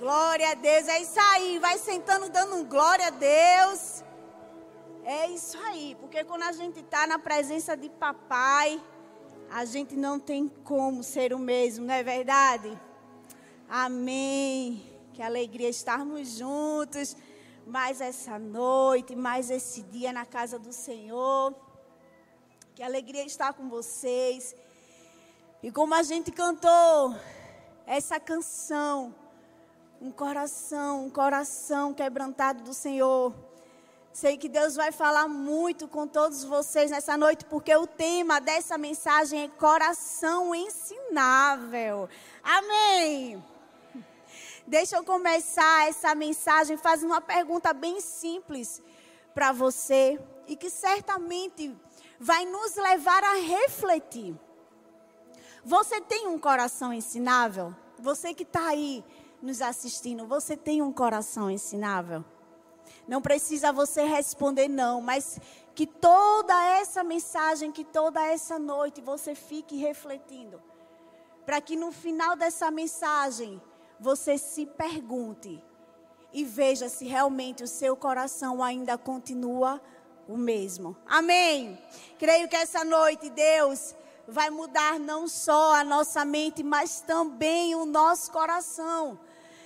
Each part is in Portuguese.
Glória a Deus, é isso aí. Vai sentando, dando um glória a Deus. É isso aí, porque quando a gente está na presença de papai, a gente não tem como ser o mesmo, não é verdade? Amém. Que alegria estarmos juntos mais essa noite, mais esse dia na casa do Senhor. Que alegria estar com vocês. E como a gente cantou essa canção, um coração, um coração quebrantado do Senhor. Sei que Deus vai falar muito com todos vocês nessa noite, porque o tema dessa mensagem é coração ensinável. Amém. Deixa eu começar essa mensagem fazendo uma pergunta bem simples para você e que certamente vai nos levar a refletir. Você tem um coração ensinável? Você que está aí nos assistindo, você tem um coração ensinável? Não precisa você responder não, mas que toda essa mensagem, que toda essa noite você fique refletindo. Para que no final dessa mensagem você se pergunte e veja se realmente o seu coração ainda continua o mesmo. Amém. Creio que essa noite Deus vai mudar não só a nossa mente, mas também o nosso coração.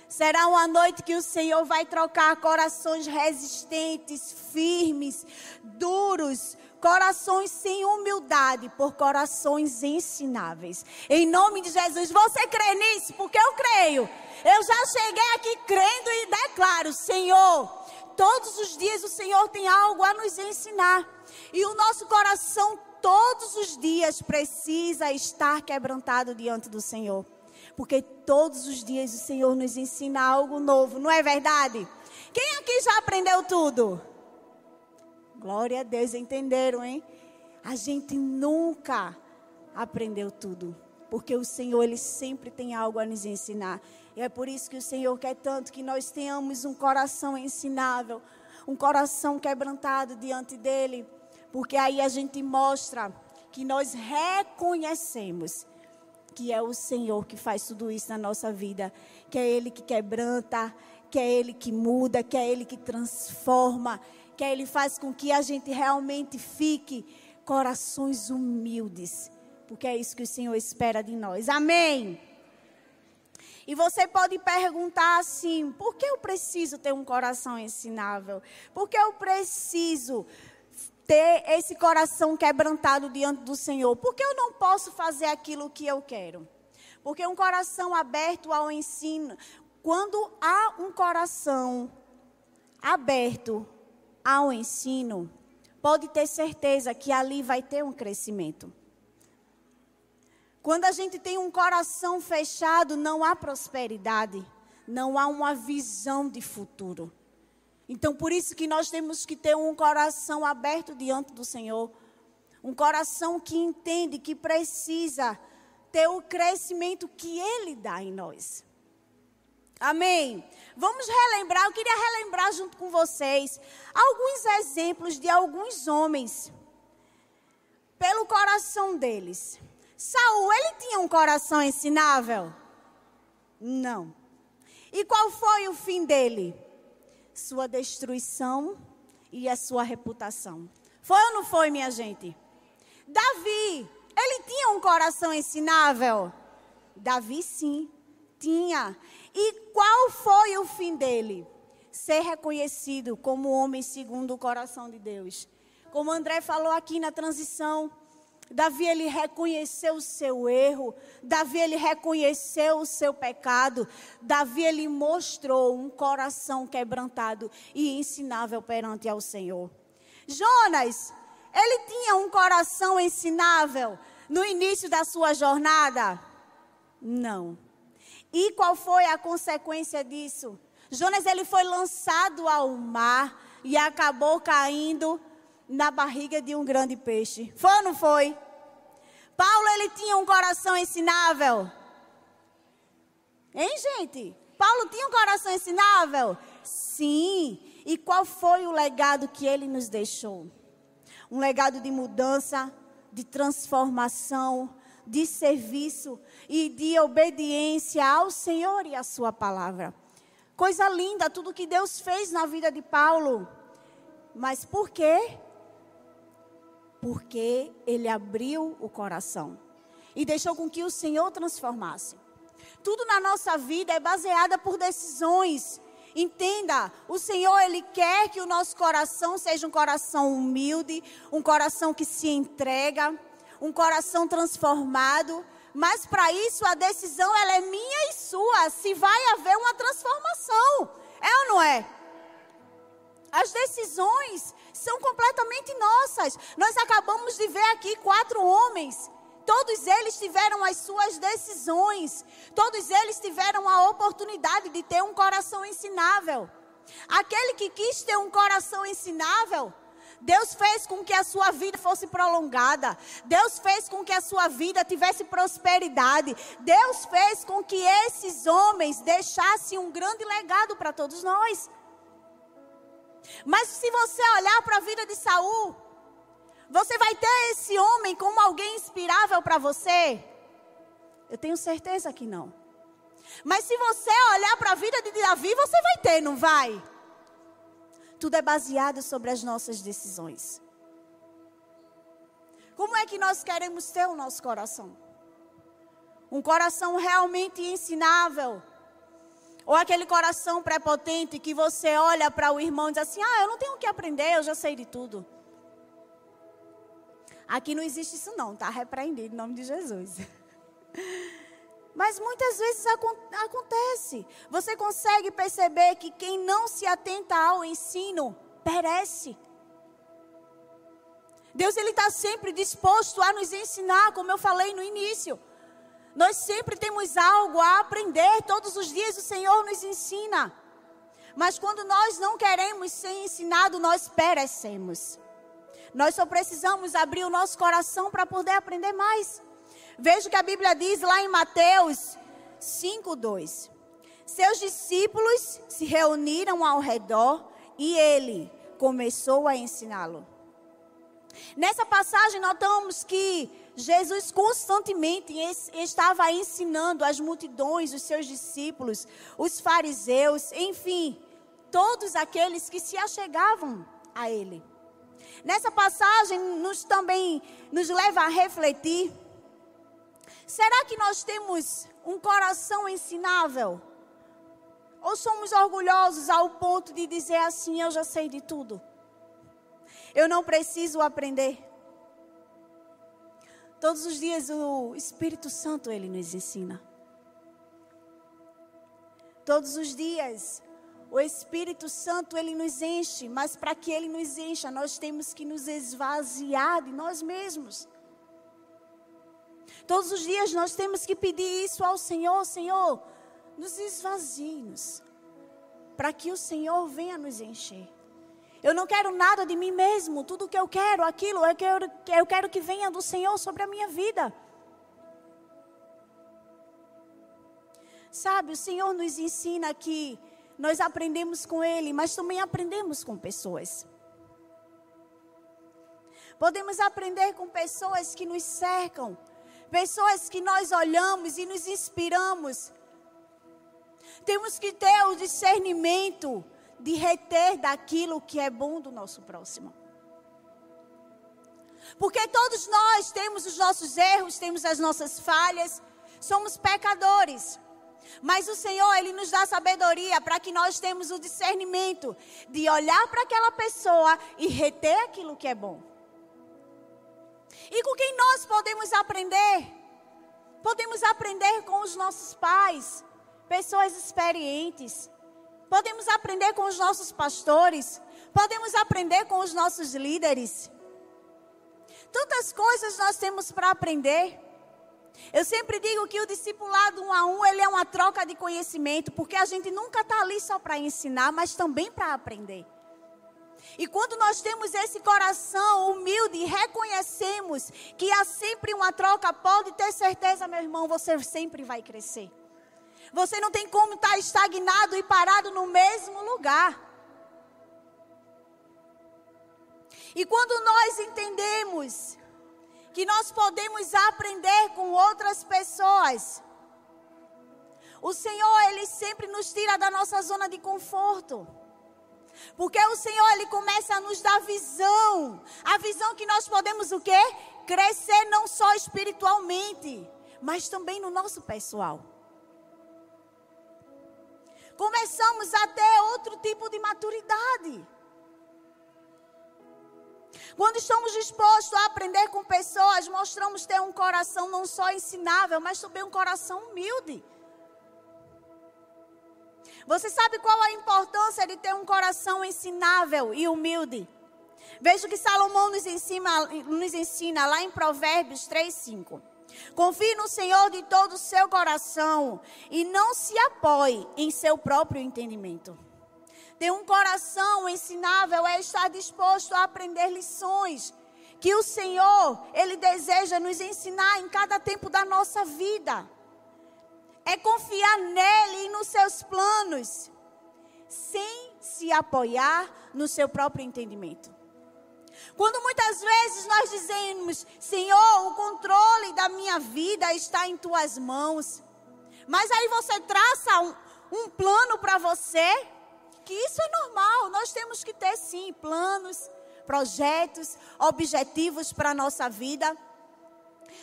Será uma noite que o Senhor vai trocar corações resistentes, firmes, duros, corações sem humildade por corações ensináveis. Em nome de Jesus, você crê nisso? Porque eu creio. Eu já cheguei aqui crendo e declaro, Senhor, todos os dias o Senhor tem algo a nos ensinar. E o nosso coração todos os dias precisa estar quebrantado diante do Senhor. Porque todos os dias o Senhor nos ensina algo novo, não é verdade? Quem aqui já aprendeu tudo? Glória a Deus, entenderam, hein? A gente nunca aprendeu tudo, porque o Senhor ele sempre tem algo a nos ensinar. E é por isso que o Senhor quer tanto que nós tenhamos um coração ensinável, um coração quebrantado diante dele, porque aí a gente mostra que nós reconhecemos que é o Senhor que faz tudo isso na nossa vida, que é Ele que quebranta, que é Ele que muda, que é Ele que transforma, que é Ele faz com que a gente realmente fique corações humildes, porque é isso que o Senhor espera de nós. Amém. E você pode perguntar assim: por que eu preciso ter um coração ensinável? Por que eu preciso ter esse coração quebrantado diante do Senhor? Porque eu não posso fazer aquilo que eu quero. Porque um coração aberto ao ensino, quando há um coração aberto ao ensino, pode ter certeza que ali vai ter um crescimento. Quando a gente tem um coração fechado, não há prosperidade, não há uma visão de futuro. Então, por isso que nós temos que ter um coração aberto diante do Senhor. Um coração que entende que precisa ter o crescimento que Ele dá em nós. Amém? Vamos relembrar, eu queria relembrar junto com vocês alguns exemplos de alguns homens, pelo coração deles. Saul, ele tinha um coração ensinável? Não. E qual foi o fim dele? Sua destruição e a sua reputação. Foi ou não foi, minha gente? Davi, ele tinha um coração ensinável? Davi, sim, tinha. E qual foi o fim dele? Ser reconhecido como homem segundo o coração de Deus. Como André falou aqui na transição, Davi ele reconheceu o seu erro, Davi ele reconheceu o seu pecado, Davi ele mostrou um coração quebrantado e ensinável perante ao Senhor. Jonas, ele tinha um coração ensinável no início da sua jornada? Não. E qual foi a consequência disso? Jonas ele foi lançado ao mar e acabou caindo na barriga de um grande peixe. Foi ou não foi? Paulo ele tinha um coração ensinável. Hein, gente? Paulo tinha um coração ensinável? Sim. E qual foi o legado que ele nos deixou? Um legado de mudança, de transformação, de serviço e de obediência ao Senhor e à sua palavra. Coisa linda, tudo que Deus fez na vida de Paulo. Mas por quê? Porque ele abriu o coração e deixou com que o Senhor transformasse. Tudo na nossa vida é baseada por decisões. Entenda, o Senhor ele quer que o nosso coração seja um coração humilde, um coração que se entrega, um coração transformado, mas para isso a decisão ela é minha e sua, se vai haver uma transformação. É ou não é? As decisões são completamente nossas. Nós acabamos de ver aqui quatro homens. Todos eles tiveram as suas decisões. Todos eles tiveram a oportunidade de ter um coração ensinável. Aquele que quis ter um coração ensinável, Deus fez com que a sua vida fosse prolongada. Deus fez com que a sua vida tivesse prosperidade. Deus fez com que esses homens deixassem um grande legado para todos nós. Mas se você olhar para a vida de Saul, você vai ter esse homem como alguém inspirável para você? Eu tenho certeza que não. Mas se você olhar para a vida de Davi, você vai ter, não vai? Tudo é baseado sobre as nossas decisões. Como é que nós queremos ter o nosso coração? Um coração realmente ensinável? Ou aquele coração prepotente que você olha para o irmão e diz assim: Ah, eu não tenho o que aprender, eu já sei de tudo. Aqui não existe isso, não, está repreendido em nome de Jesus. Mas muitas vezes acontece. Você consegue perceber que quem não se atenta ao ensino perece. Deus ele está sempre disposto a nos ensinar, como eu falei no início. Nós sempre temos algo a aprender. Todos os dias o Senhor nos ensina. Mas quando nós não queremos ser ensinados, nós perecemos. Nós só precisamos abrir o nosso coração para poder aprender mais. Veja o que a Bíblia diz lá em Mateus 5:2. Seus discípulos se reuniram ao redor e ele começou a ensiná-lo. Nessa passagem notamos que Jesus constantemente estava ensinando as multidões, os seus discípulos, os fariseus, enfim, todos aqueles que se achegavam a ele. Nessa passagem nos também nos leva a refletir Será que nós temos um coração ensinável? Ou somos orgulhosos ao ponto de dizer assim: eu já sei de tudo? Eu não preciso aprender. Todos os dias o Espírito Santo ele nos ensina. Todos os dias o Espírito Santo ele nos enche, mas para que ele nos encha, nós temos que nos esvaziar de nós mesmos. Todos os dias nós temos que pedir isso ao Senhor, Senhor, nos esvazie-nos, para que o Senhor venha nos encher. Eu não quero nada de mim mesmo, tudo que eu quero, aquilo, eu quero, eu quero que venha do Senhor sobre a minha vida. Sabe, o Senhor nos ensina que nós aprendemos com Ele, mas também aprendemos com pessoas. Podemos aprender com pessoas que nos cercam, pessoas que nós olhamos e nos inspiramos. Temos que ter o discernimento de reter daquilo que é bom do nosso próximo. Porque todos nós temos os nossos erros, temos as nossas falhas, somos pecadores. Mas o Senhor, Ele nos dá sabedoria para que nós tenhamos o discernimento de olhar para aquela pessoa e reter aquilo que é bom. E com quem nós podemos aprender? Podemos aprender com os nossos pais, pessoas experientes. Podemos aprender com os nossos pastores. Podemos aprender com os nossos líderes. Tantas coisas nós temos para aprender. Eu sempre digo que o discipulado um a um, ele é uma troca de conhecimento, porque a gente nunca está ali só para ensinar, mas também para aprender. E quando nós temos esse coração humilde e reconhecemos que há sempre uma troca, pode ter certeza, meu irmão, você sempre vai crescer. Você não tem como estar estagnado e parado no mesmo lugar. E quando nós entendemos que nós podemos aprender com outras pessoas, O Senhor, Ele sempre nos tira da nossa zona de conforto. Porque o Senhor, Ele começa a nos dar visão. A visão que nós podemos o quê? Crescer não só espiritualmente, mas também no nosso pessoal. Começamos a ter outro tipo de maturidade. Quando estamos dispostos a aprender com pessoas, mostramos ter um coração não só ensinável, mas também um coração humilde. Você sabe qual a importância de ter um coração ensinável e humilde? Veja o que Salomão nos ensina, nos ensina lá em Provérbios 3,5. Confie no Senhor de todo o seu coração e não se apoie em seu próprio entendimento. Ter um coração ensinável é estar disposto a aprender lições que o Senhor, Ele deseja nos ensinar em cada tempo da nossa vida. É confiar nele e nos seus planos, sem se apoiar no seu próprio entendimento. Quando muitas vezes nós dizemos, Senhor, o controle da minha vida está em tuas mãos. Mas aí você traça um, um plano para você, que isso é normal. Nós temos que ter sim planos, projetos, objetivos para a nossa vida.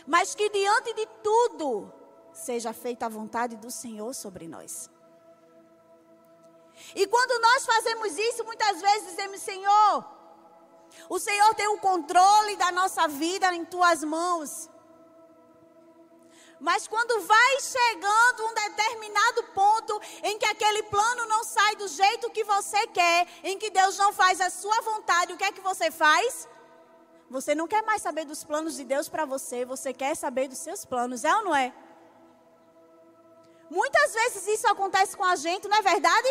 Mas que diante de tudo, seja feita a vontade do Senhor sobre nós. E quando nós fazemos isso, muitas vezes dizemos, Senhor, o Senhor tem o controle da nossa vida em tuas mãos. Mas quando vai chegando um determinado ponto em que aquele plano não sai do jeito que você quer, em que Deus não faz a sua vontade, o que é que você faz? Você não quer mais saber dos planos de Deus para você, você quer saber dos seus planos, é ou não é? Muitas vezes isso acontece com a gente, não é verdade?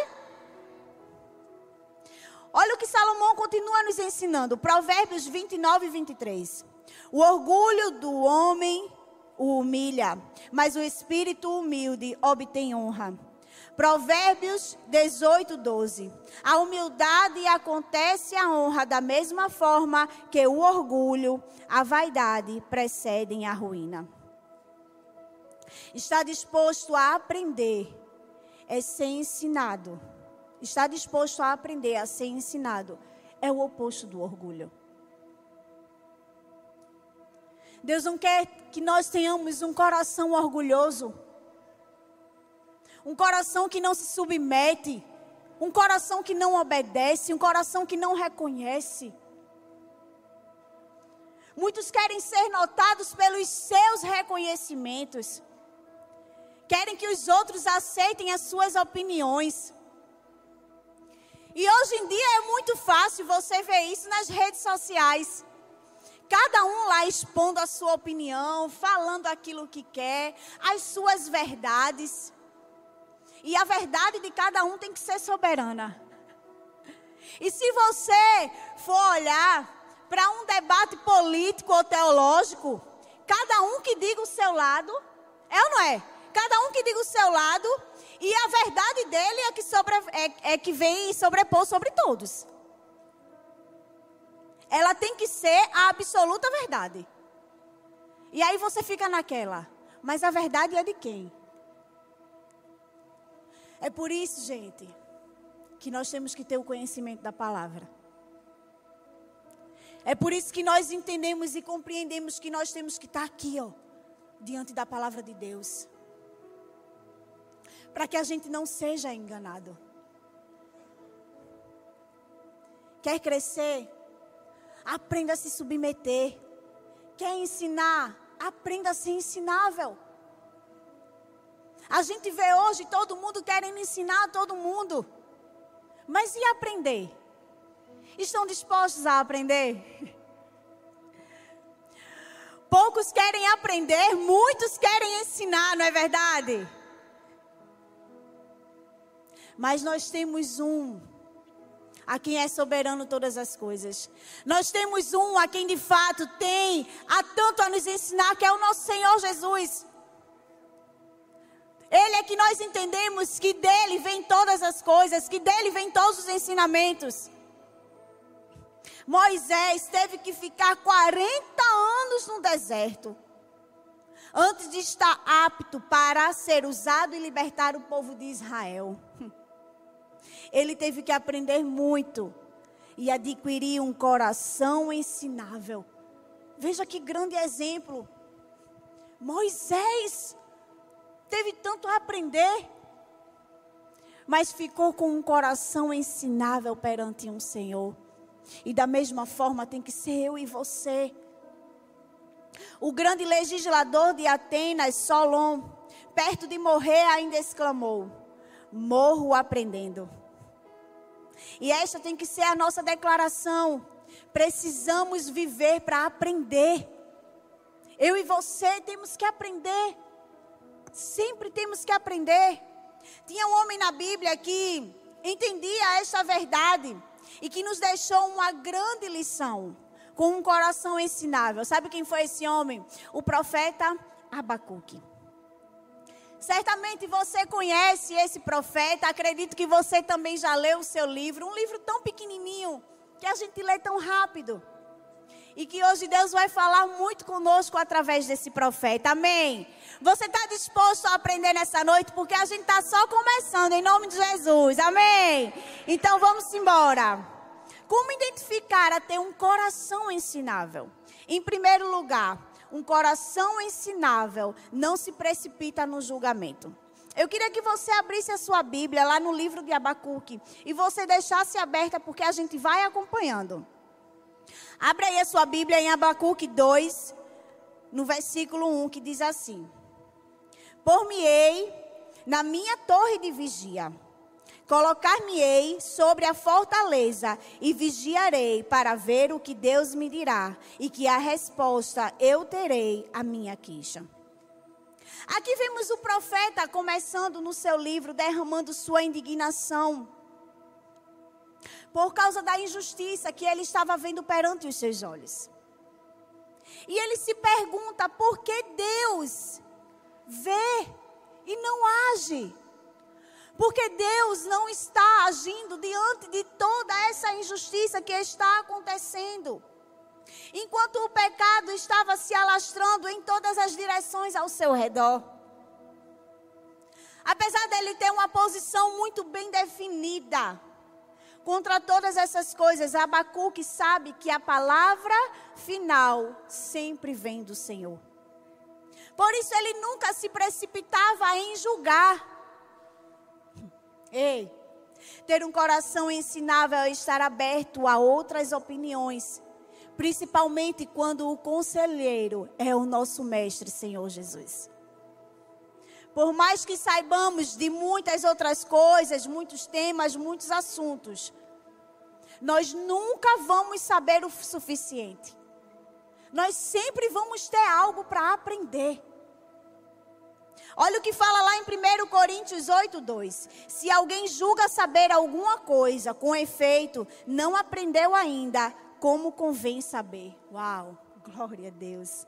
Olha o que Salomão continua nos ensinando, Provérbios 29 e 23. O orgulho do homem o humilha, mas o espírito humilde obtém honra. Provérbios 18, 12. A humildade acontece a honra da mesma forma que o orgulho, a vaidade precedem a ruína. Está disposto a aprender é ser ensinado está disposto a aprender a ser ensinado, é o oposto do orgulho. Deus não quer que nós tenhamos um coração orgulhoso, um coração que não se submete, um coração que não obedece, um coração que não reconhece. Muitos querem ser notados pelos seus reconhecimentos, querem que os outros aceitem as suas opiniões. E hoje em dia é muito fácil você ver isso nas redes sociais. Cada um lá expondo a sua opinião, falando aquilo que quer, as suas verdades. E a verdade de cada um tem que ser soberana. E se você for olhar para um debate político ou teológico, cada um que diga o seu lado, é ou não é? Cada um que diga o seu lado e a verdade dele é que, sobre, é, é que vem sobrepor sobre todos. Ela tem que ser a absoluta verdade. E aí você fica naquela. Mas a verdade é de quem? É por isso, gente, que nós temos que ter o conhecimento da palavra. É por isso que nós entendemos e compreendemos que nós temos que estar aqui, ó, diante da palavra de Deus para que a gente não seja enganado. Quer crescer? Aprenda a se submeter. Quer ensinar? Aprenda a ser ensinável. A gente vê hoje todo mundo querendo ensinar todo mundo. Mas e aprender? Estão dispostos a aprender? Poucos querem aprender, muitos querem ensinar, não é verdade? Mas nós temos um a quem é soberano todas as coisas. Nós temos um a quem de fato tem a tanto a nos ensinar, que é o nosso Senhor Jesus. Ele é que nós entendemos que dele vem todas as coisas, que dele vem todos os ensinamentos. Moisés teve que ficar 40 anos no deserto. antes de estar apto para ser usado e libertar o povo de Israel. Ele teve que aprender muito e adquirir um coração ensinável. Veja que grande exemplo. Moisés teve tanto a aprender, mas ficou com um coração ensinável perante um Senhor. E da mesma forma tem que ser eu e você. O grande legislador de Atenas, Solon, perto de morrer, ainda exclamou: Morro aprendendo. E esta tem que ser a nossa declaração. Precisamos viver para aprender. Eu e você temos que aprender. Sempre temos que aprender. Tinha um homem na Bíblia que entendia esta verdade e que nos deixou uma grande lição, com um coração ensinável. Sabe quem foi esse homem? O profeta Abacuque. Certamente você conhece esse profeta, acredito que você também já leu o seu livro, um livro tão pequenininho, que a gente lê tão rápido. E que hoje Deus vai falar muito conosco através desse profeta. Amém. Você está disposto a aprender nessa noite? Porque a gente está só começando, em nome de Jesus. Amém. Então vamos embora. Como identificar a ter um coração ensinável? Em primeiro lugar, um coração ensinável não se precipita no julgamento. Eu queria que você abrisse a sua Bíblia lá no livro de Abacuque e você deixasse aberta porque a gente vai acompanhando. Abra aí a sua Bíblia em Abacuque 2, no versículo 1, que diz assim: Por-me-ei na minha torre de vigia Colocar-me-ei sobre a fortaleza e vigiarei para ver o que Deus me dirá e que a resposta eu terei à minha queixa. Aqui vemos o profeta começando no seu livro derramando sua indignação por causa da injustiça que ele estava vendo perante os seus olhos. E ele se pergunta por que Deus vê e não age. Porque Deus não está agindo diante de toda essa injustiça que está acontecendo. Enquanto o pecado estava se alastrando em todas as direções ao seu redor. Apesar dele ter uma posição muito bem definida contra todas essas coisas, Abacuque sabe que a palavra final sempre vem do Senhor. Por isso ele nunca se precipitava em julgar. Ei, ter um coração ensinável é estar aberto a outras opiniões, principalmente quando o conselheiro é o nosso mestre, Senhor Jesus. Por mais que saibamos de muitas outras coisas, muitos temas, muitos assuntos, nós nunca vamos saber o suficiente. Nós sempre vamos ter algo para aprender. Olha o que fala lá em 1 Coríntios 8, 2. Se alguém julga saber alguma coisa, com efeito, não aprendeu ainda como convém saber. Uau, glória a Deus.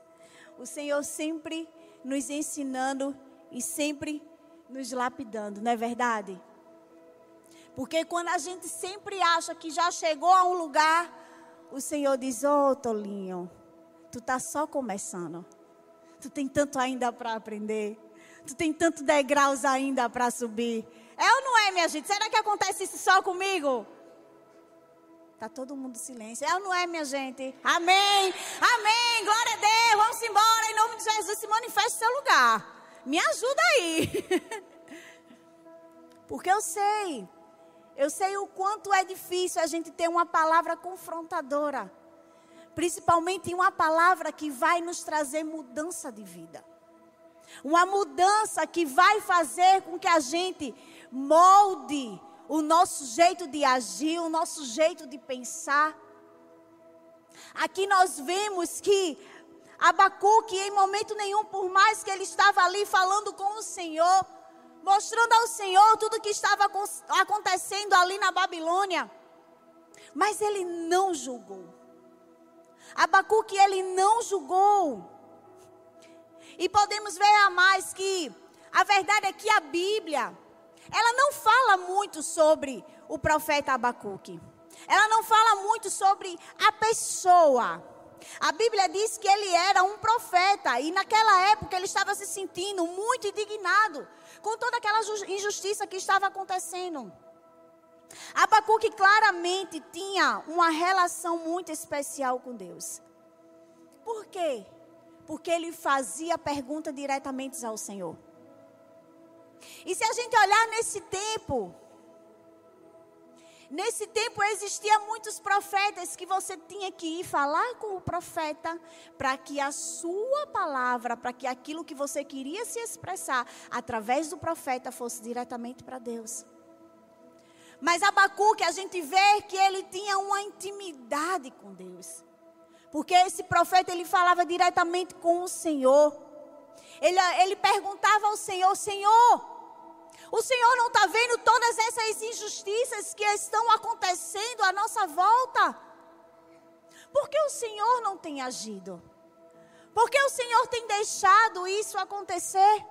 O Senhor sempre nos ensinando e sempre nos lapidando, não é verdade? Porque quando a gente sempre acha que já chegou a um lugar, o Senhor diz: Ô oh, Tolinho, tu tá só começando. Tu tem tanto ainda para aprender. Tu tem tanto degraus ainda para subir. É ou não é, minha gente? Será que acontece isso só comigo? Tá todo mundo em silêncio. É ou não é, minha gente? Amém. Amém. Glória a Deus. Vamos embora. Em nome de Jesus, se manifeste seu lugar. Me ajuda aí. Porque eu sei. Eu sei o quanto é difícil a gente ter uma palavra confrontadora. Principalmente uma palavra que vai nos trazer mudança de vida. Uma mudança que vai fazer com que a gente molde o nosso jeito de agir, o nosso jeito de pensar. Aqui nós vemos que Abacuque, em momento nenhum, por mais que ele estava ali falando com o Senhor, mostrando ao Senhor tudo o que estava acontecendo ali na Babilônia, mas ele não julgou. Abacuque, ele não julgou. E podemos ver a mais que a verdade é que a Bíblia, ela não fala muito sobre o profeta Abacuque. Ela não fala muito sobre a pessoa. A Bíblia diz que ele era um profeta e naquela época ele estava se sentindo muito indignado com toda aquela injustiça que estava acontecendo. Abacuque claramente tinha uma relação muito especial com Deus. Por quê? Porque ele fazia pergunta diretamente ao Senhor. E se a gente olhar nesse tempo, Nesse tempo existia muitos profetas que você tinha que ir falar com o profeta para que a sua palavra, para que aquilo que você queria se expressar através do profeta fosse diretamente para Deus. Mas Abacuque, a gente vê que ele tinha uma intimidade com Deus. Porque esse profeta, ele falava diretamente com o Senhor. Ele, ele perguntava ao Senhor, Senhor, o Senhor não está vendo todas essas injustiças que estão acontecendo à nossa volta? Por que o Senhor não tem agido? Por que o Senhor tem deixado isso acontecer?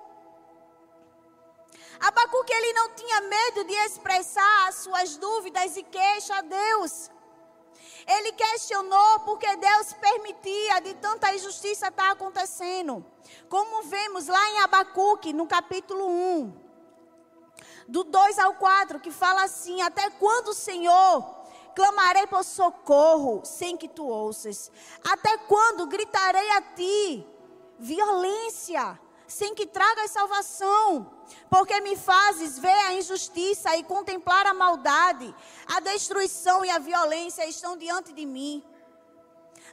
Abacuque ele não tinha medo de expressar as suas dúvidas e queixas a Deus. Ele questionou porque Deus permitia de tanta injustiça estar acontecendo. Como vemos lá em Abacuque, no capítulo 1 do 2 ao 4, que fala assim: Até quando, Senhor, clamarei por socorro sem que tu ouças? Até quando gritarei a ti violência sem que tragas salvação? Porque me fazes ver a injustiça e contemplar a maldade, a destruição e a violência estão diante de mim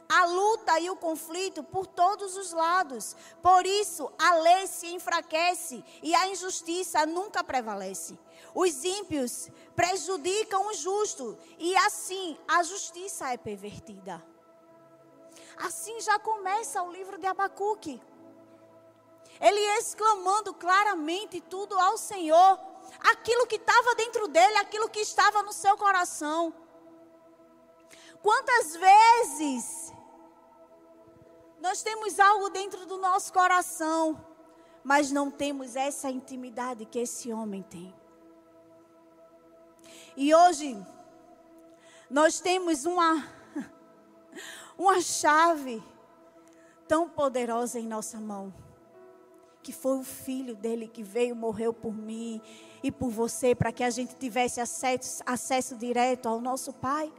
a luta e o conflito por todos os lados. Por isso, a lei se enfraquece e a injustiça nunca prevalece. Os ímpios prejudicam o justo e assim a justiça é pervertida. Assim já começa o livro de Abacuque. Ele exclamando claramente tudo ao Senhor, aquilo que estava dentro dele, aquilo que estava no seu coração. Quantas vezes nós temos algo dentro do nosso coração, mas não temos essa intimidade que esse homem tem. E hoje nós temos uma uma chave tão poderosa em nossa mão, que foi o filho dele que veio, morreu por mim e por você, para que a gente tivesse acesso, acesso direto ao nosso Pai.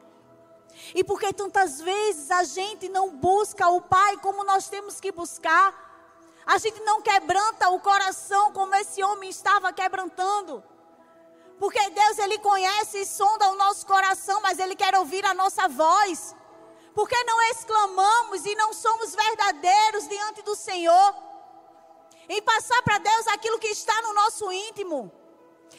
E porque tantas vezes a gente não busca o Pai como nós temos que buscar, a gente não quebranta o coração como esse homem estava quebrantando. Porque Deus, Ele conhece e sonda o nosso coração, mas Ele quer ouvir a nossa voz. Porque não exclamamos e não somos verdadeiros diante do Senhor, em passar para Deus aquilo que está no nosso íntimo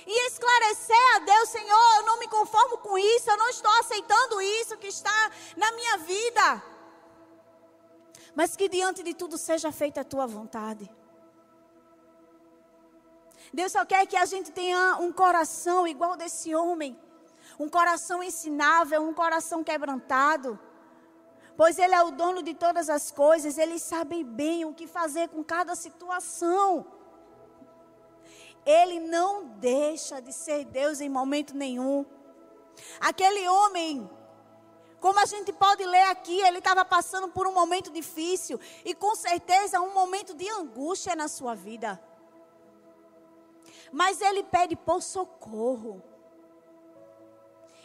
e esclarecer a Deus, Senhor, eu não me conformo com isso, eu não estou aceitando isso que está na minha vida. Mas que diante de tudo seja feita a tua vontade. Deus só quer que a gente tenha um coração igual desse homem, um coração ensinável, um coração quebrantado. Pois Ele é o dono de todas as coisas, Ele sabe bem o que fazer com cada situação. Ele não deixa de ser Deus em momento nenhum. Aquele homem, como a gente pode ler aqui, ele estava passando por um momento difícil e com certeza um momento de angústia na sua vida. Mas ele pede por socorro.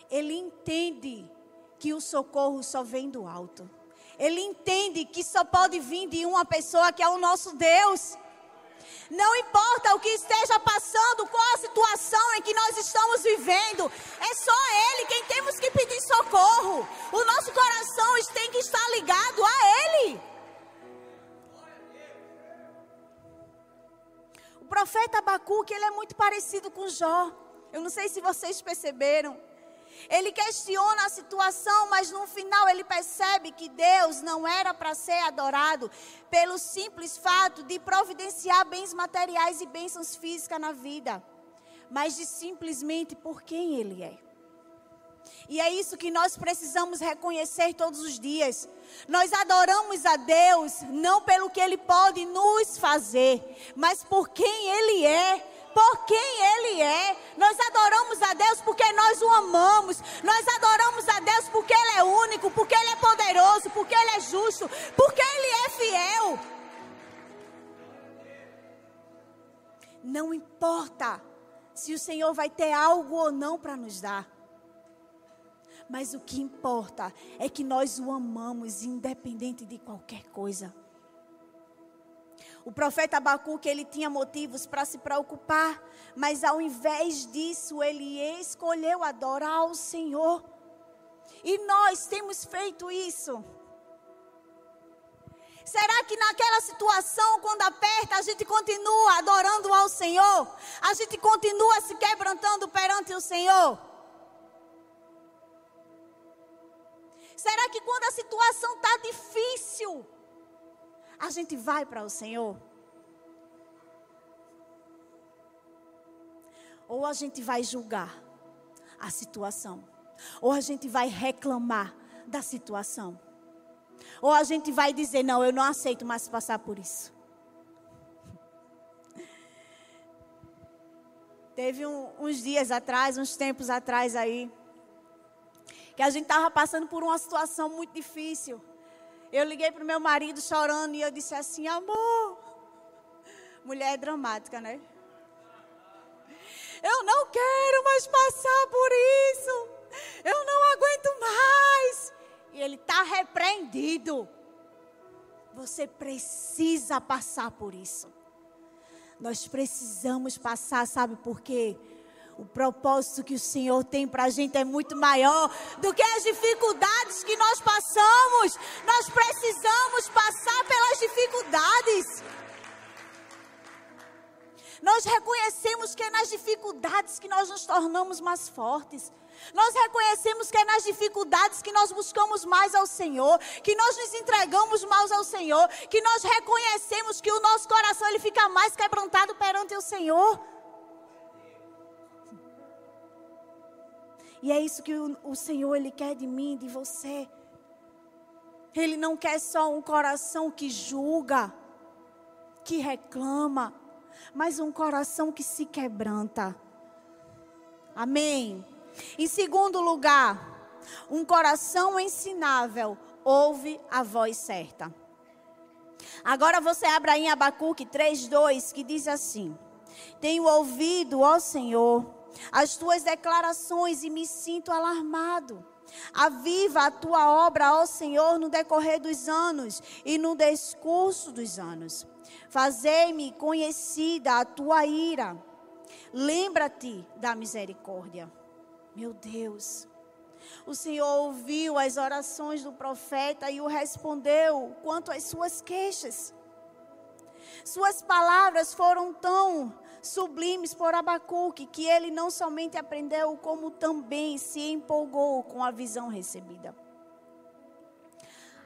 Ele entende que o socorro só vem do alto. Ele entende que só pode vir de uma pessoa que é o nosso Deus. Não importa o que esteja passando, qual a situação em que nós estamos vivendo, é só Ele quem temos que pedir socorro. O nosso coração tem que estar ligado a Ele. O profeta Abacuque, ele é muito parecido com Jó. Eu não sei se vocês perceberam. Ele questiona a situação, mas no final ele percebe que Deus não era para ser adorado pelo simples fato de providenciar bens materiais e bênçãos físicas na vida, mas de simplesmente por quem Ele é. E é isso que nós precisamos reconhecer todos os dias. Nós adoramos a Deus não pelo que Ele pode nos fazer, mas por quem Ele é por quem Ele é. Nós adoramos a Deus porque nós o amamos. Nós adoramos a Deus porque Ele é único, porque Ele é poderoso, porque Ele é justo porque Ele é fiel. Não importa se o Senhor vai ter algo ou não para nos dar. Mas o que importa é que nós o amamos, independente de qualquer coisa. O profeta Abacuque, ele tinha motivos para se preocupar, mas ao invés disso, ele escolheu adorar o Senhor. E nós temos feito isso. Será que naquela situação, quando aperta, a gente continua adorando ao Senhor? A gente continua se quebrantando perante o Senhor? Será que quando a situação está difícil, a gente vai para o Senhor? Ou a gente vai julgar a situação, ou a gente vai reclamar da situação, ou a gente vai dizer: Não, eu não aceito mais passar por isso. Teve um, uns dias atrás, uns tempos atrás aí, que a gente estava passando por uma situação muito difícil. Eu liguei para o meu marido chorando e eu disse assim: amor, mulher é dramática, né? Eu não quero mais passar por isso. Eu não aguento mais. E ele está repreendido. Você precisa passar por isso. Nós precisamos passar, sabe por quê? O propósito que o Senhor tem para a gente é muito maior do que as dificuldades que nós passamos. Nós precisamos passar pelas dificuldades. Nós reconhecemos que é nas dificuldades que nós nos tornamos mais fortes. Nós reconhecemos que é nas dificuldades que nós buscamos mais ao Senhor, que nós nos entregamos mais ao Senhor, que nós reconhecemos que o nosso coração ele fica mais quebrantado perante o Senhor. E é isso que o, o Senhor ele quer de mim, de você. Ele não quer só um coração que julga, que reclama, mas um coração que se quebranta. Amém. Em segundo lugar, um coração ensinável ouve a voz certa. Agora você abre aí em Abacuque 3:2 que diz assim: Tenho ouvido, ó Senhor, as tuas declarações e me sinto alarmado. Aviva a tua obra, ó Senhor, no decorrer dos anos e no discurso dos anos. Fazei-me conhecida a tua ira. Lembra-te da misericórdia. Meu Deus. O Senhor ouviu as orações do profeta e o respondeu quanto às suas queixas. Suas palavras foram tão sublimes por Abacuque, que ele não somente aprendeu, como também se empolgou com a visão recebida.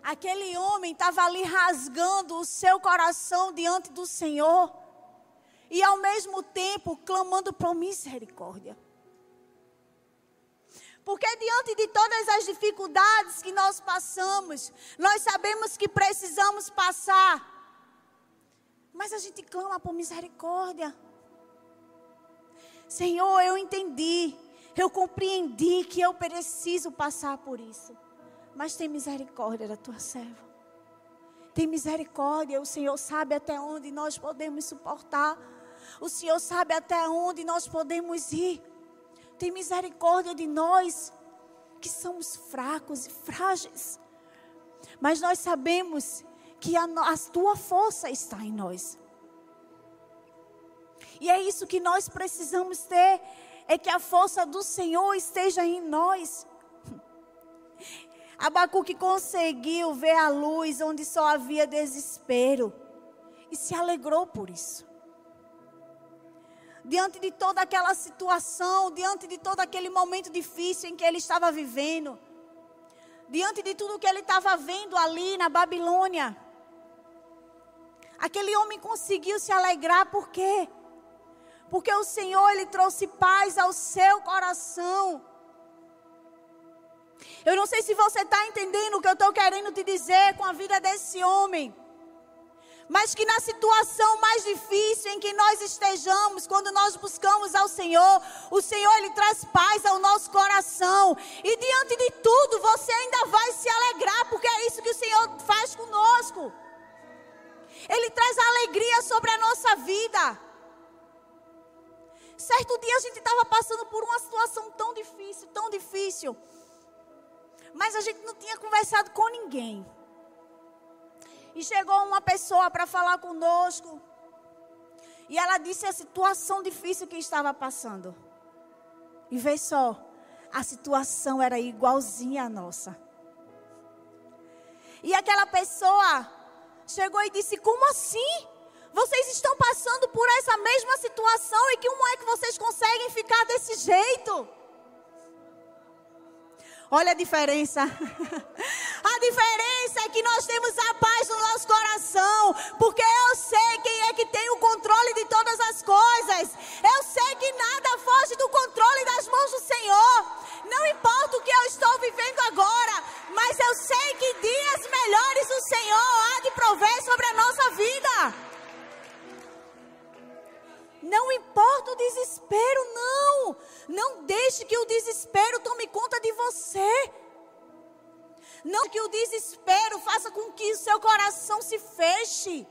Aquele homem estava ali rasgando o seu coração diante do Senhor e ao mesmo tempo clamando por misericórdia. Porque diante de todas as dificuldades que nós passamos, nós sabemos que precisamos passar. Mas a gente clama por misericórdia. Senhor, eu entendi, eu compreendi que eu preciso passar por isso. Mas tem misericórdia da tua serva. Tem misericórdia, o Senhor sabe até onde nós podemos suportar. O Senhor sabe até onde nós podemos ir. Tem misericórdia de nós que somos fracos e frágeis. Mas nós sabemos que a, a tua força está em nós. E é isso que nós precisamos ter, é que a força do Senhor esteja em nós. Abacuque conseguiu ver a luz onde só havia desespero e se alegrou por isso. Diante de toda aquela situação, diante de todo aquele momento difícil em que ele estava vivendo, diante de tudo que ele estava vendo ali na Babilônia, aquele homem conseguiu se alegrar por quê? Porque o Senhor, Ele trouxe paz ao seu coração. Eu não sei se você está entendendo o que eu estou querendo te dizer com a vida desse homem. Mas que na situação mais difícil em que nós estejamos, quando nós buscamos ao Senhor, o Senhor ele traz paz ao nosso coração. E diante de tudo, você ainda vai se alegrar, porque é isso que o Senhor faz conosco. Ele traz alegria sobre a nossa vida. Certo dia a gente estava passando por uma situação tão difícil, tão difícil. Mas a gente não tinha conversado com ninguém. E chegou uma pessoa para falar conosco. E ela disse a situação difícil que estava passando. E vê só, a situação era igualzinha à nossa. E aquela pessoa chegou e disse: Como assim? Vocês estão passando por essa mesma situação e como é que vocês conseguem ficar desse jeito? Olha a diferença. A diferença é que nós temos a paz no nosso coração, porque eu sei quem é que tem o controle de todas as coisas. Eu coração se feche.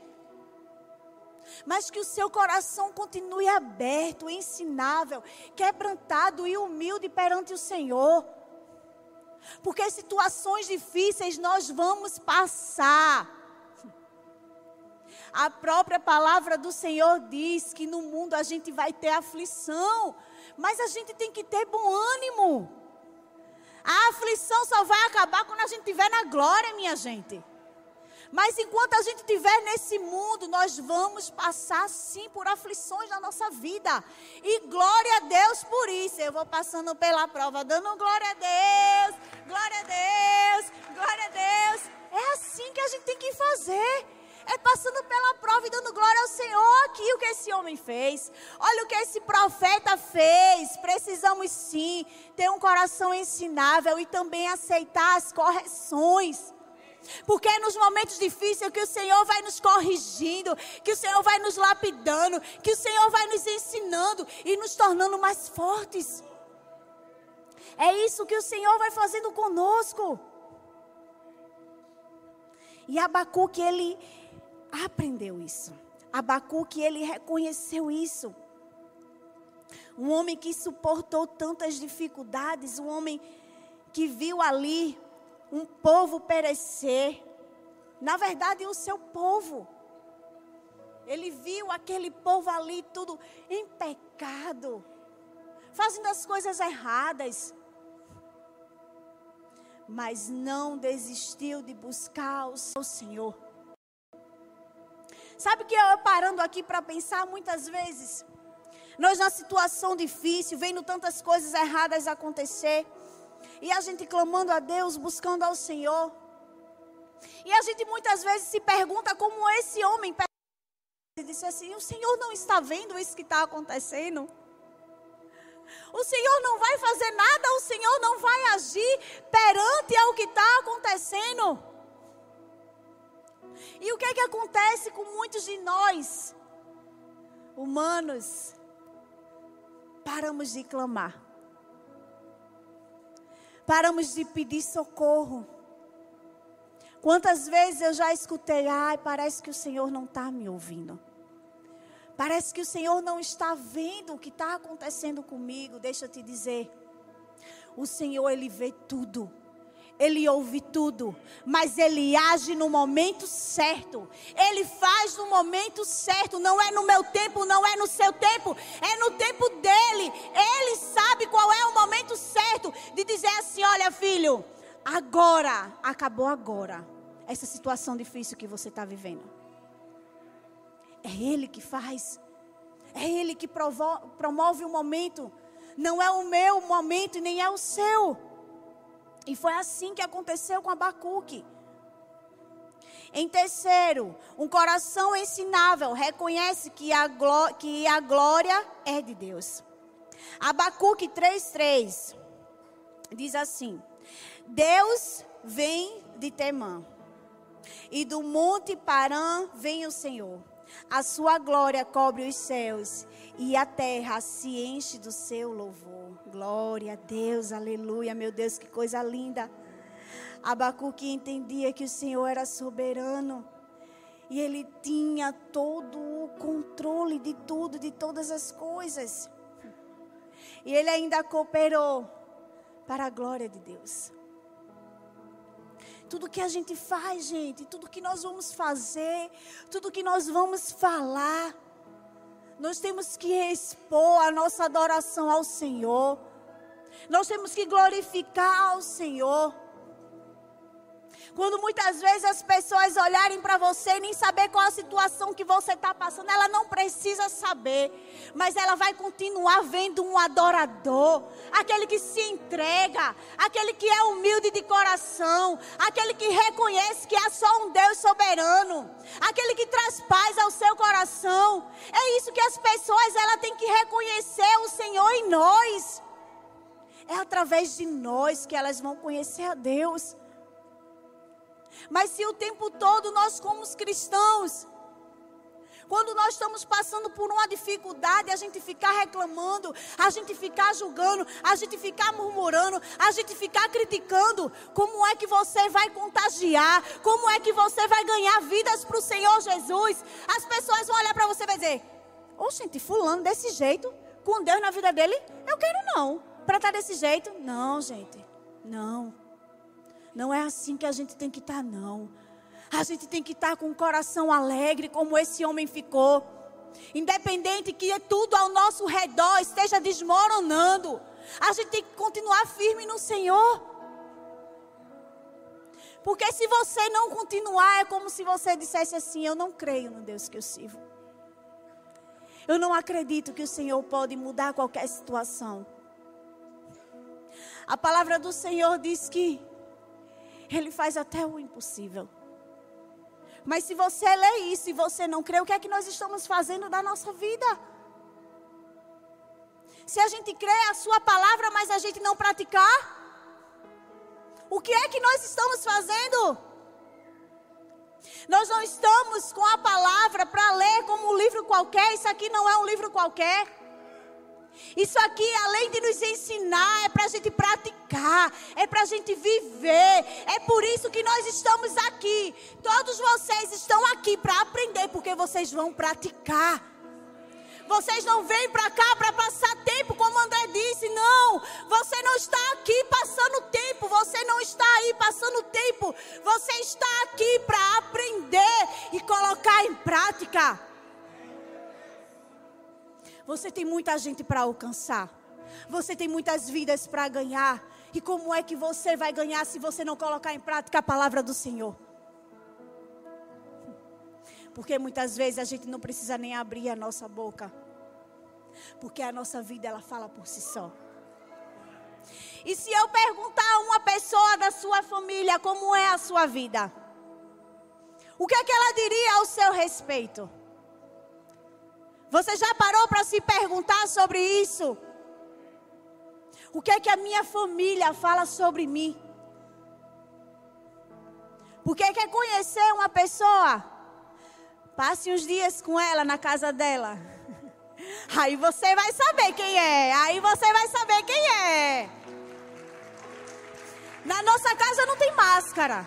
Mas que o seu coração continue aberto, ensinável, quebrantado e humilde perante o Senhor. Porque situações difíceis nós vamos passar. A própria palavra do Senhor diz que no mundo a gente vai ter aflição, mas a gente tem que ter bom ânimo. A aflição só vai acabar quando a gente estiver na glória, minha gente. Mas enquanto a gente estiver nesse mundo, nós vamos passar sim por aflições na nossa vida. E glória a Deus por isso. Eu vou passando pela prova, dando glória a Deus, glória a Deus, glória a Deus. É assim que a gente tem que fazer é passando pela prova e dando glória ao Senhor aqui o que esse homem fez. Olha o que esse profeta fez. Precisamos sim ter um coração ensinável e também aceitar as correções. Porque é nos momentos difíceis que o Senhor vai nos corrigindo, que o Senhor vai nos lapidando, que o Senhor vai nos ensinando e nos tornando mais fortes. É isso que o Senhor vai fazendo conosco. E Abacuque, ele, aprendeu isso. Abacuque, ele reconheceu isso. Um homem que suportou tantas dificuldades, um homem que viu ali um povo perecer. Na verdade, o seu povo. Ele viu aquele povo ali tudo em pecado, fazendo as coisas erradas. Mas não desistiu de buscar o Senhor. Sabe que eu parando aqui para pensar muitas vezes, nós na situação difícil, vendo tantas coisas erradas acontecer, e a gente clamando a Deus, buscando ao Senhor. E a gente muitas vezes se pergunta como esse homem e disse assim: O Senhor não está vendo isso que está acontecendo? O Senhor não vai fazer nada, o Senhor não vai agir perante ao que está acontecendo. E o que é que acontece com muitos de nós, humanos? Paramos de clamar. Paramos de pedir socorro. Quantas vezes eu já escutei, ai, parece que o Senhor não está me ouvindo. Parece que o Senhor não está vendo o que está acontecendo comigo. Deixa eu te dizer. O Senhor, Ele vê tudo. Ele ouve tudo, mas ele age no momento certo. Ele faz no momento certo. Não é no meu tempo, não é no seu tempo, é no tempo dele. Ele sabe qual é o momento certo de dizer assim: olha, filho, agora, acabou agora. Essa situação difícil que você está vivendo. É Ele que faz. É Ele que promove o momento. Não é o meu momento e nem é o seu. E foi assim que aconteceu com Abacuque. Em terceiro, um coração ensinável reconhece que a, que a glória é de Deus. Abacuque 3,3 diz assim: Deus vem de Temã. E do monte Parã vem o Senhor. A sua glória cobre os céus e a terra se enche do seu louvor. Glória a Deus, aleluia, meu Deus, que coisa linda. Abacuque entendia que o Senhor era soberano e ele tinha todo o controle de tudo, de todas as coisas. E ele ainda cooperou para a glória de Deus. Tudo que a gente faz, gente, tudo que nós vamos fazer, tudo que nós vamos falar, nós temos que expor a nossa adoração ao Senhor. Nós temos que glorificar ao Senhor. Quando muitas vezes as pessoas olharem para você e nem saber qual a situação que você está passando, ela não precisa saber, mas ela vai continuar vendo um adorador, aquele que se entrega, aquele que é humilde de coração, aquele que reconhece que há só um Deus soberano, aquele que traz paz ao seu coração. É isso que as pessoas ela tem que reconhecer o Senhor em nós. É através de nós que elas vão conhecer a Deus. Mas se o tempo todo nós, como cristãos, quando nós estamos passando por uma dificuldade, a gente ficar reclamando, a gente ficar julgando, a gente ficar murmurando, a gente ficar criticando, como é que você vai contagiar? Como é que você vai ganhar vidas para o Senhor Jesus? As pessoas vão olhar para você e dizer: Ô, gente, fulano desse jeito, com Deus na vida dele, eu quero não. Para estar tá desse jeito, não, gente, não. Não é assim que a gente tem que estar, tá, não. A gente tem que estar tá com o coração alegre, como esse homem ficou. Independente que tudo ao nosso redor esteja desmoronando, a gente tem que continuar firme no Senhor. Porque se você não continuar, é como se você dissesse assim: Eu não creio no Deus que eu sirvo. Eu não acredito que o Senhor pode mudar qualquer situação. A palavra do Senhor diz que ele faz até o impossível. Mas se você lê isso e você não crê, o que é que nós estamos fazendo da nossa vida? Se a gente crê a sua palavra, mas a gente não praticar, o que é que nós estamos fazendo? Nós não estamos com a palavra para ler como um livro qualquer, isso aqui não é um livro qualquer. Isso aqui, além de nos ensinar, é para a gente praticar, é para a gente viver. É por isso que nós estamos aqui. Todos vocês estão aqui para aprender, porque vocês vão praticar. Vocês não vêm para cá para passar tempo, como André disse. Não, você não está aqui passando tempo. Você não está aí passando tempo. Você está aqui para aprender e colocar em prática. Você tem muita gente para alcançar. Você tem muitas vidas para ganhar. E como é que você vai ganhar se você não colocar em prática a palavra do Senhor? Porque muitas vezes a gente não precisa nem abrir a nossa boca. Porque a nossa vida ela fala por si só. E se eu perguntar a uma pessoa da sua família como é a sua vida, o que é que ela diria ao seu respeito? Você já parou para se perguntar sobre isso? O que é que a minha família fala sobre mim? Porque quer conhecer uma pessoa? Passe uns dias com ela na casa dela. Aí você vai saber quem é. Aí você vai saber quem é. Na nossa casa não tem máscara.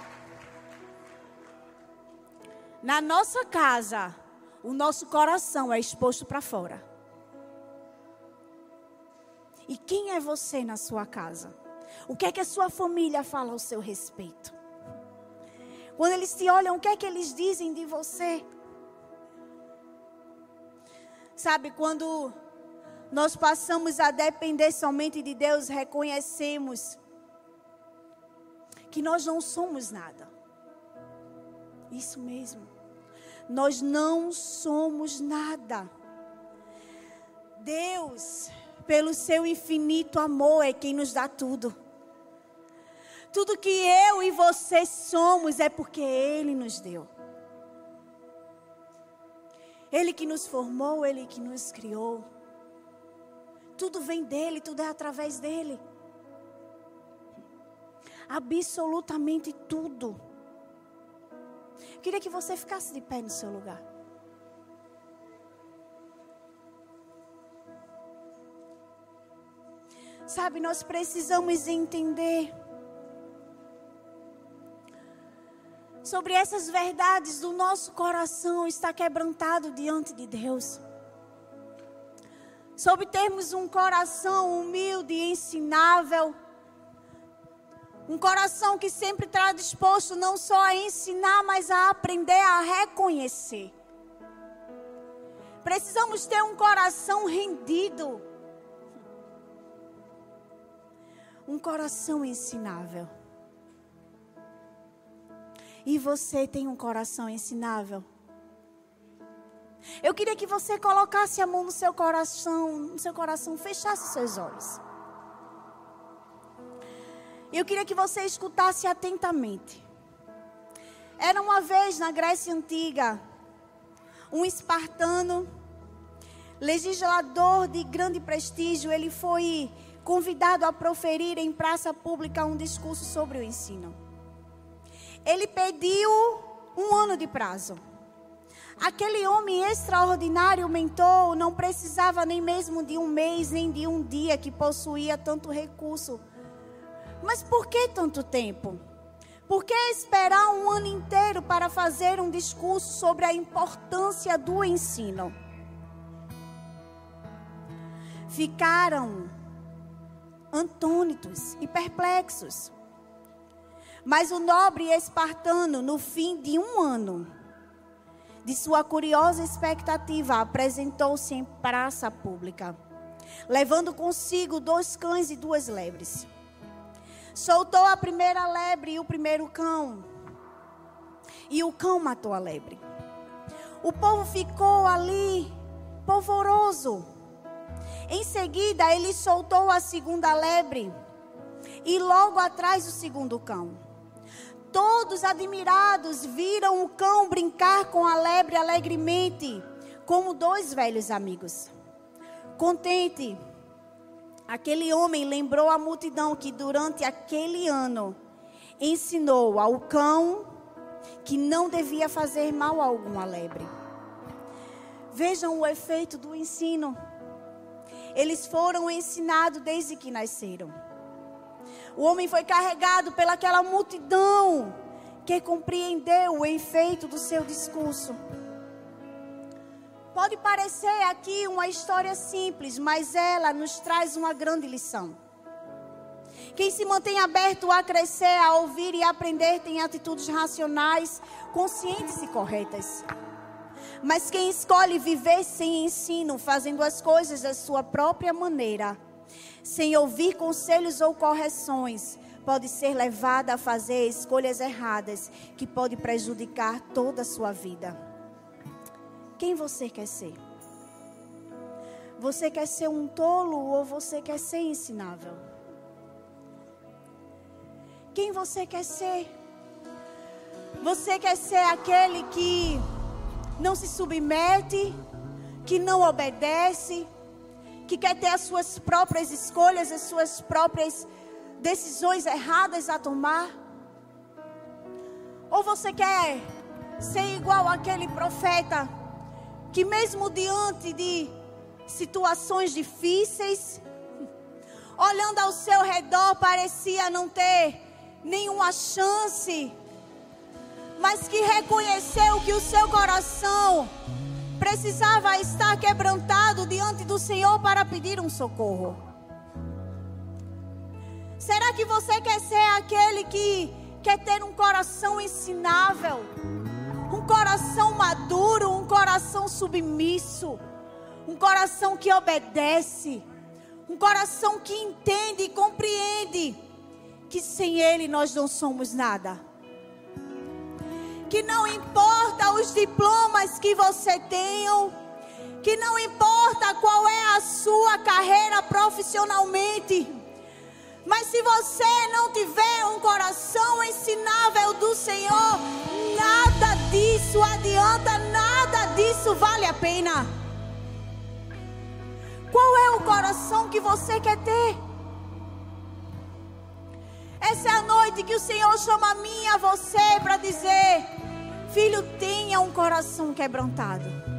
Na nossa casa o nosso coração é exposto para fora. E quem é você na sua casa? O que é que a sua família fala ao seu respeito? Quando eles te olham, o que é que eles dizem de você? Sabe, quando nós passamos a depender somente de Deus, reconhecemos que nós não somos nada. Isso mesmo. Nós não somos nada. Deus, pelo seu infinito amor, é quem nos dá tudo. Tudo que eu e você somos é porque Ele nos deu. Ele que nos formou, Ele que nos criou. Tudo vem dele, tudo é através dele. Absolutamente tudo. Eu queria que você ficasse de pé no seu lugar. Sabe, nós precisamos entender sobre essas verdades do nosso coração está quebrantado diante de Deus. Sobre termos um coração humilde e ensinável. Um coração que sempre está disposto não só a ensinar, mas a aprender a reconhecer. Precisamos ter um coração rendido. Um coração ensinável. E você tem um coração ensinável? Eu queria que você colocasse a mão no seu coração, no seu coração, fechasse seus olhos. Eu queria que você escutasse atentamente. Era uma vez na Grécia Antiga, um espartano, legislador de grande prestígio, ele foi convidado a proferir em praça pública um discurso sobre o ensino ele pediu um ano de prazo. Aquele homem extraordinário, mentor, não precisava nem mesmo de um mês, nem de um dia que possuía tanto recurso. Mas por que tanto tempo? Por que esperar um ano inteiro para fazer um discurso sobre a importância do ensino? Ficaram antônitos e perplexos. Mas o nobre espartano, no fim de um ano, de sua curiosa expectativa, apresentou-se em praça pública, levando consigo dois cães e duas lebres. Soltou a primeira lebre e o primeiro cão, e o cão matou a lebre. O povo ficou ali polvoroso. Em seguida, ele soltou a segunda lebre e logo atrás o segundo cão. Todos admirados viram o cão brincar com a lebre alegremente, como dois velhos amigos. Contente, aquele homem lembrou a multidão que durante aquele ano ensinou ao cão que não devia fazer mal algum à lebre. Vejam o efeito do ensino. Eles foram ensinados desde que nasceram. O homem foi carregado pelaquela multidão que compreendeu o efeito do seu discurso. Pode parecer aqui uma história simples, mas ela nos traz uma grande lição. Quem se mantém aberto a crescer, a ouvir e aprender tem atitudes racionais, conscientes e corretas. Mas quem escolhe viver sem ensino, fazendo as coisas da sua própria maneira, sem ouvir conselhos ou correções, pode ser levada a fazer escolhas erradas que pode prejudicar toda a sua vida. Quem você quer ser? Você quer ser um tolo ou você quer ser ensinável? Quem você quer ser? Você quer ser aquele que não se submete, que não obedece, que quer ter as suas próprias escolhas, as suas próprias decisões erradas a tomar? Ou você quer ser igual aquele profeta que, mesmo diante de situações difíceis, olhando ao seu redor, parecia não ter nenhuma chance, mas que reconheceu que o seu coração precisava estar quebrantado diante do Senhor para pedir um socorro. Será que você quer ser aquele que quer ter um coração ensinável, um coração maduro, um coração submisso, um coração que obedece, um coração que entende e compreende que sem Ele nós não somos nada? que não importa os diplomas que você tenha, que não importa qual é a sua carreira profissionalmente, mas se você não tiver um coração ensinável do Senhor, nada disso adianta, nada disso vale a pena. Qual é o coração que você quer ter? Essa é a noite que o Senhor chama a mim e a você para dizer: filho tenha um coração quebrantado.